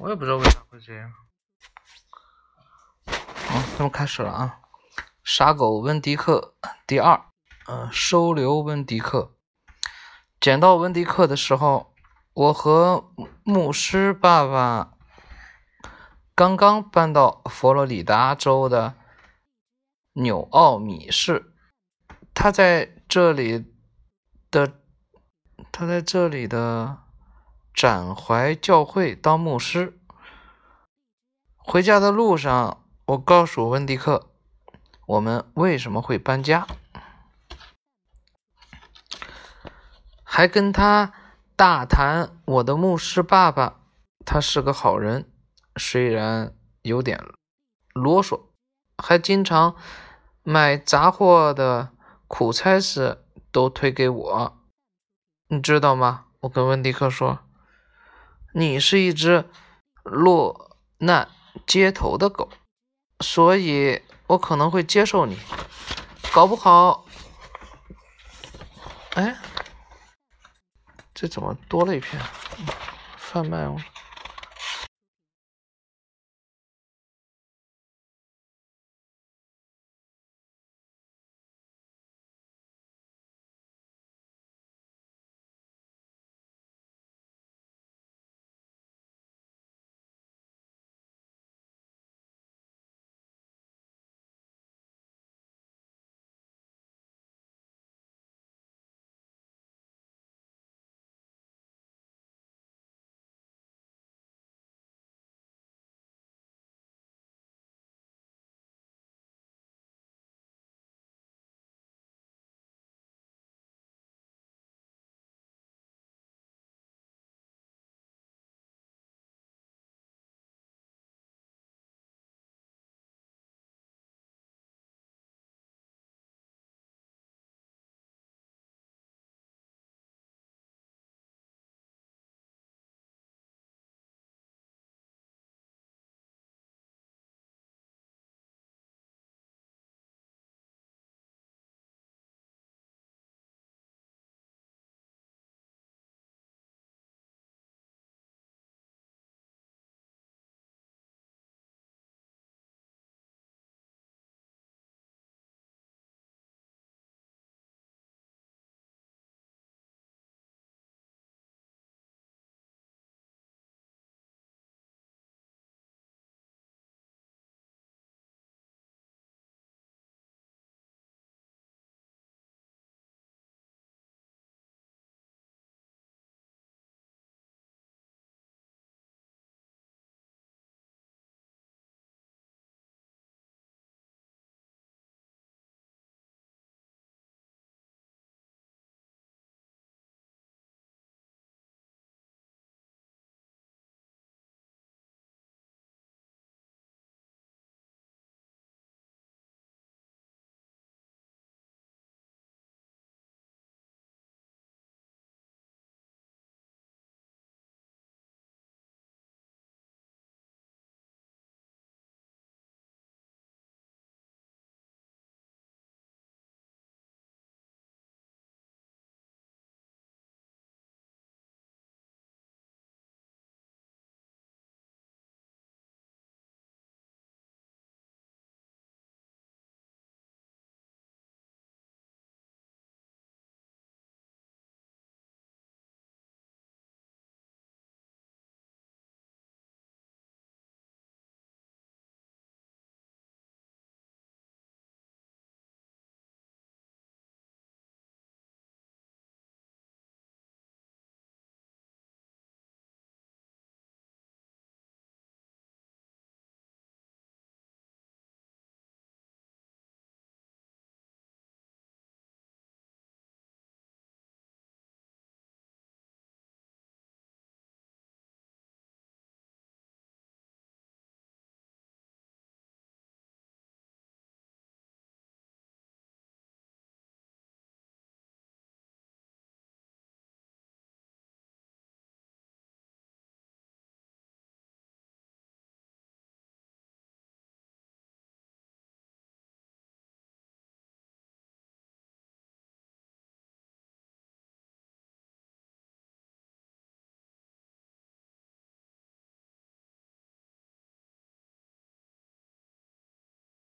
我也不知道为啥会这样。好，咱们开始了啊！傻狗温迪克第二，嗯，收留温迪克。捡到温迪克的时候，我和牧师爸爸刚刚搬到佛罗里达州的纽奥米市。他在这里的，他在这里的。展怀教会当牧师。回家的路上，我告诉温迪克，我们为什么会搬家，还跟他大谈我的牧师爸爸。他是个好人，虽然有点啰嗦，还经常买杂货的苦差事都推给我。你知道吗？我跟温迪克说。你是一只落难街头的狗，所以我可能会接受你。搞不好，哎，这怎么多了一片贩卖哦？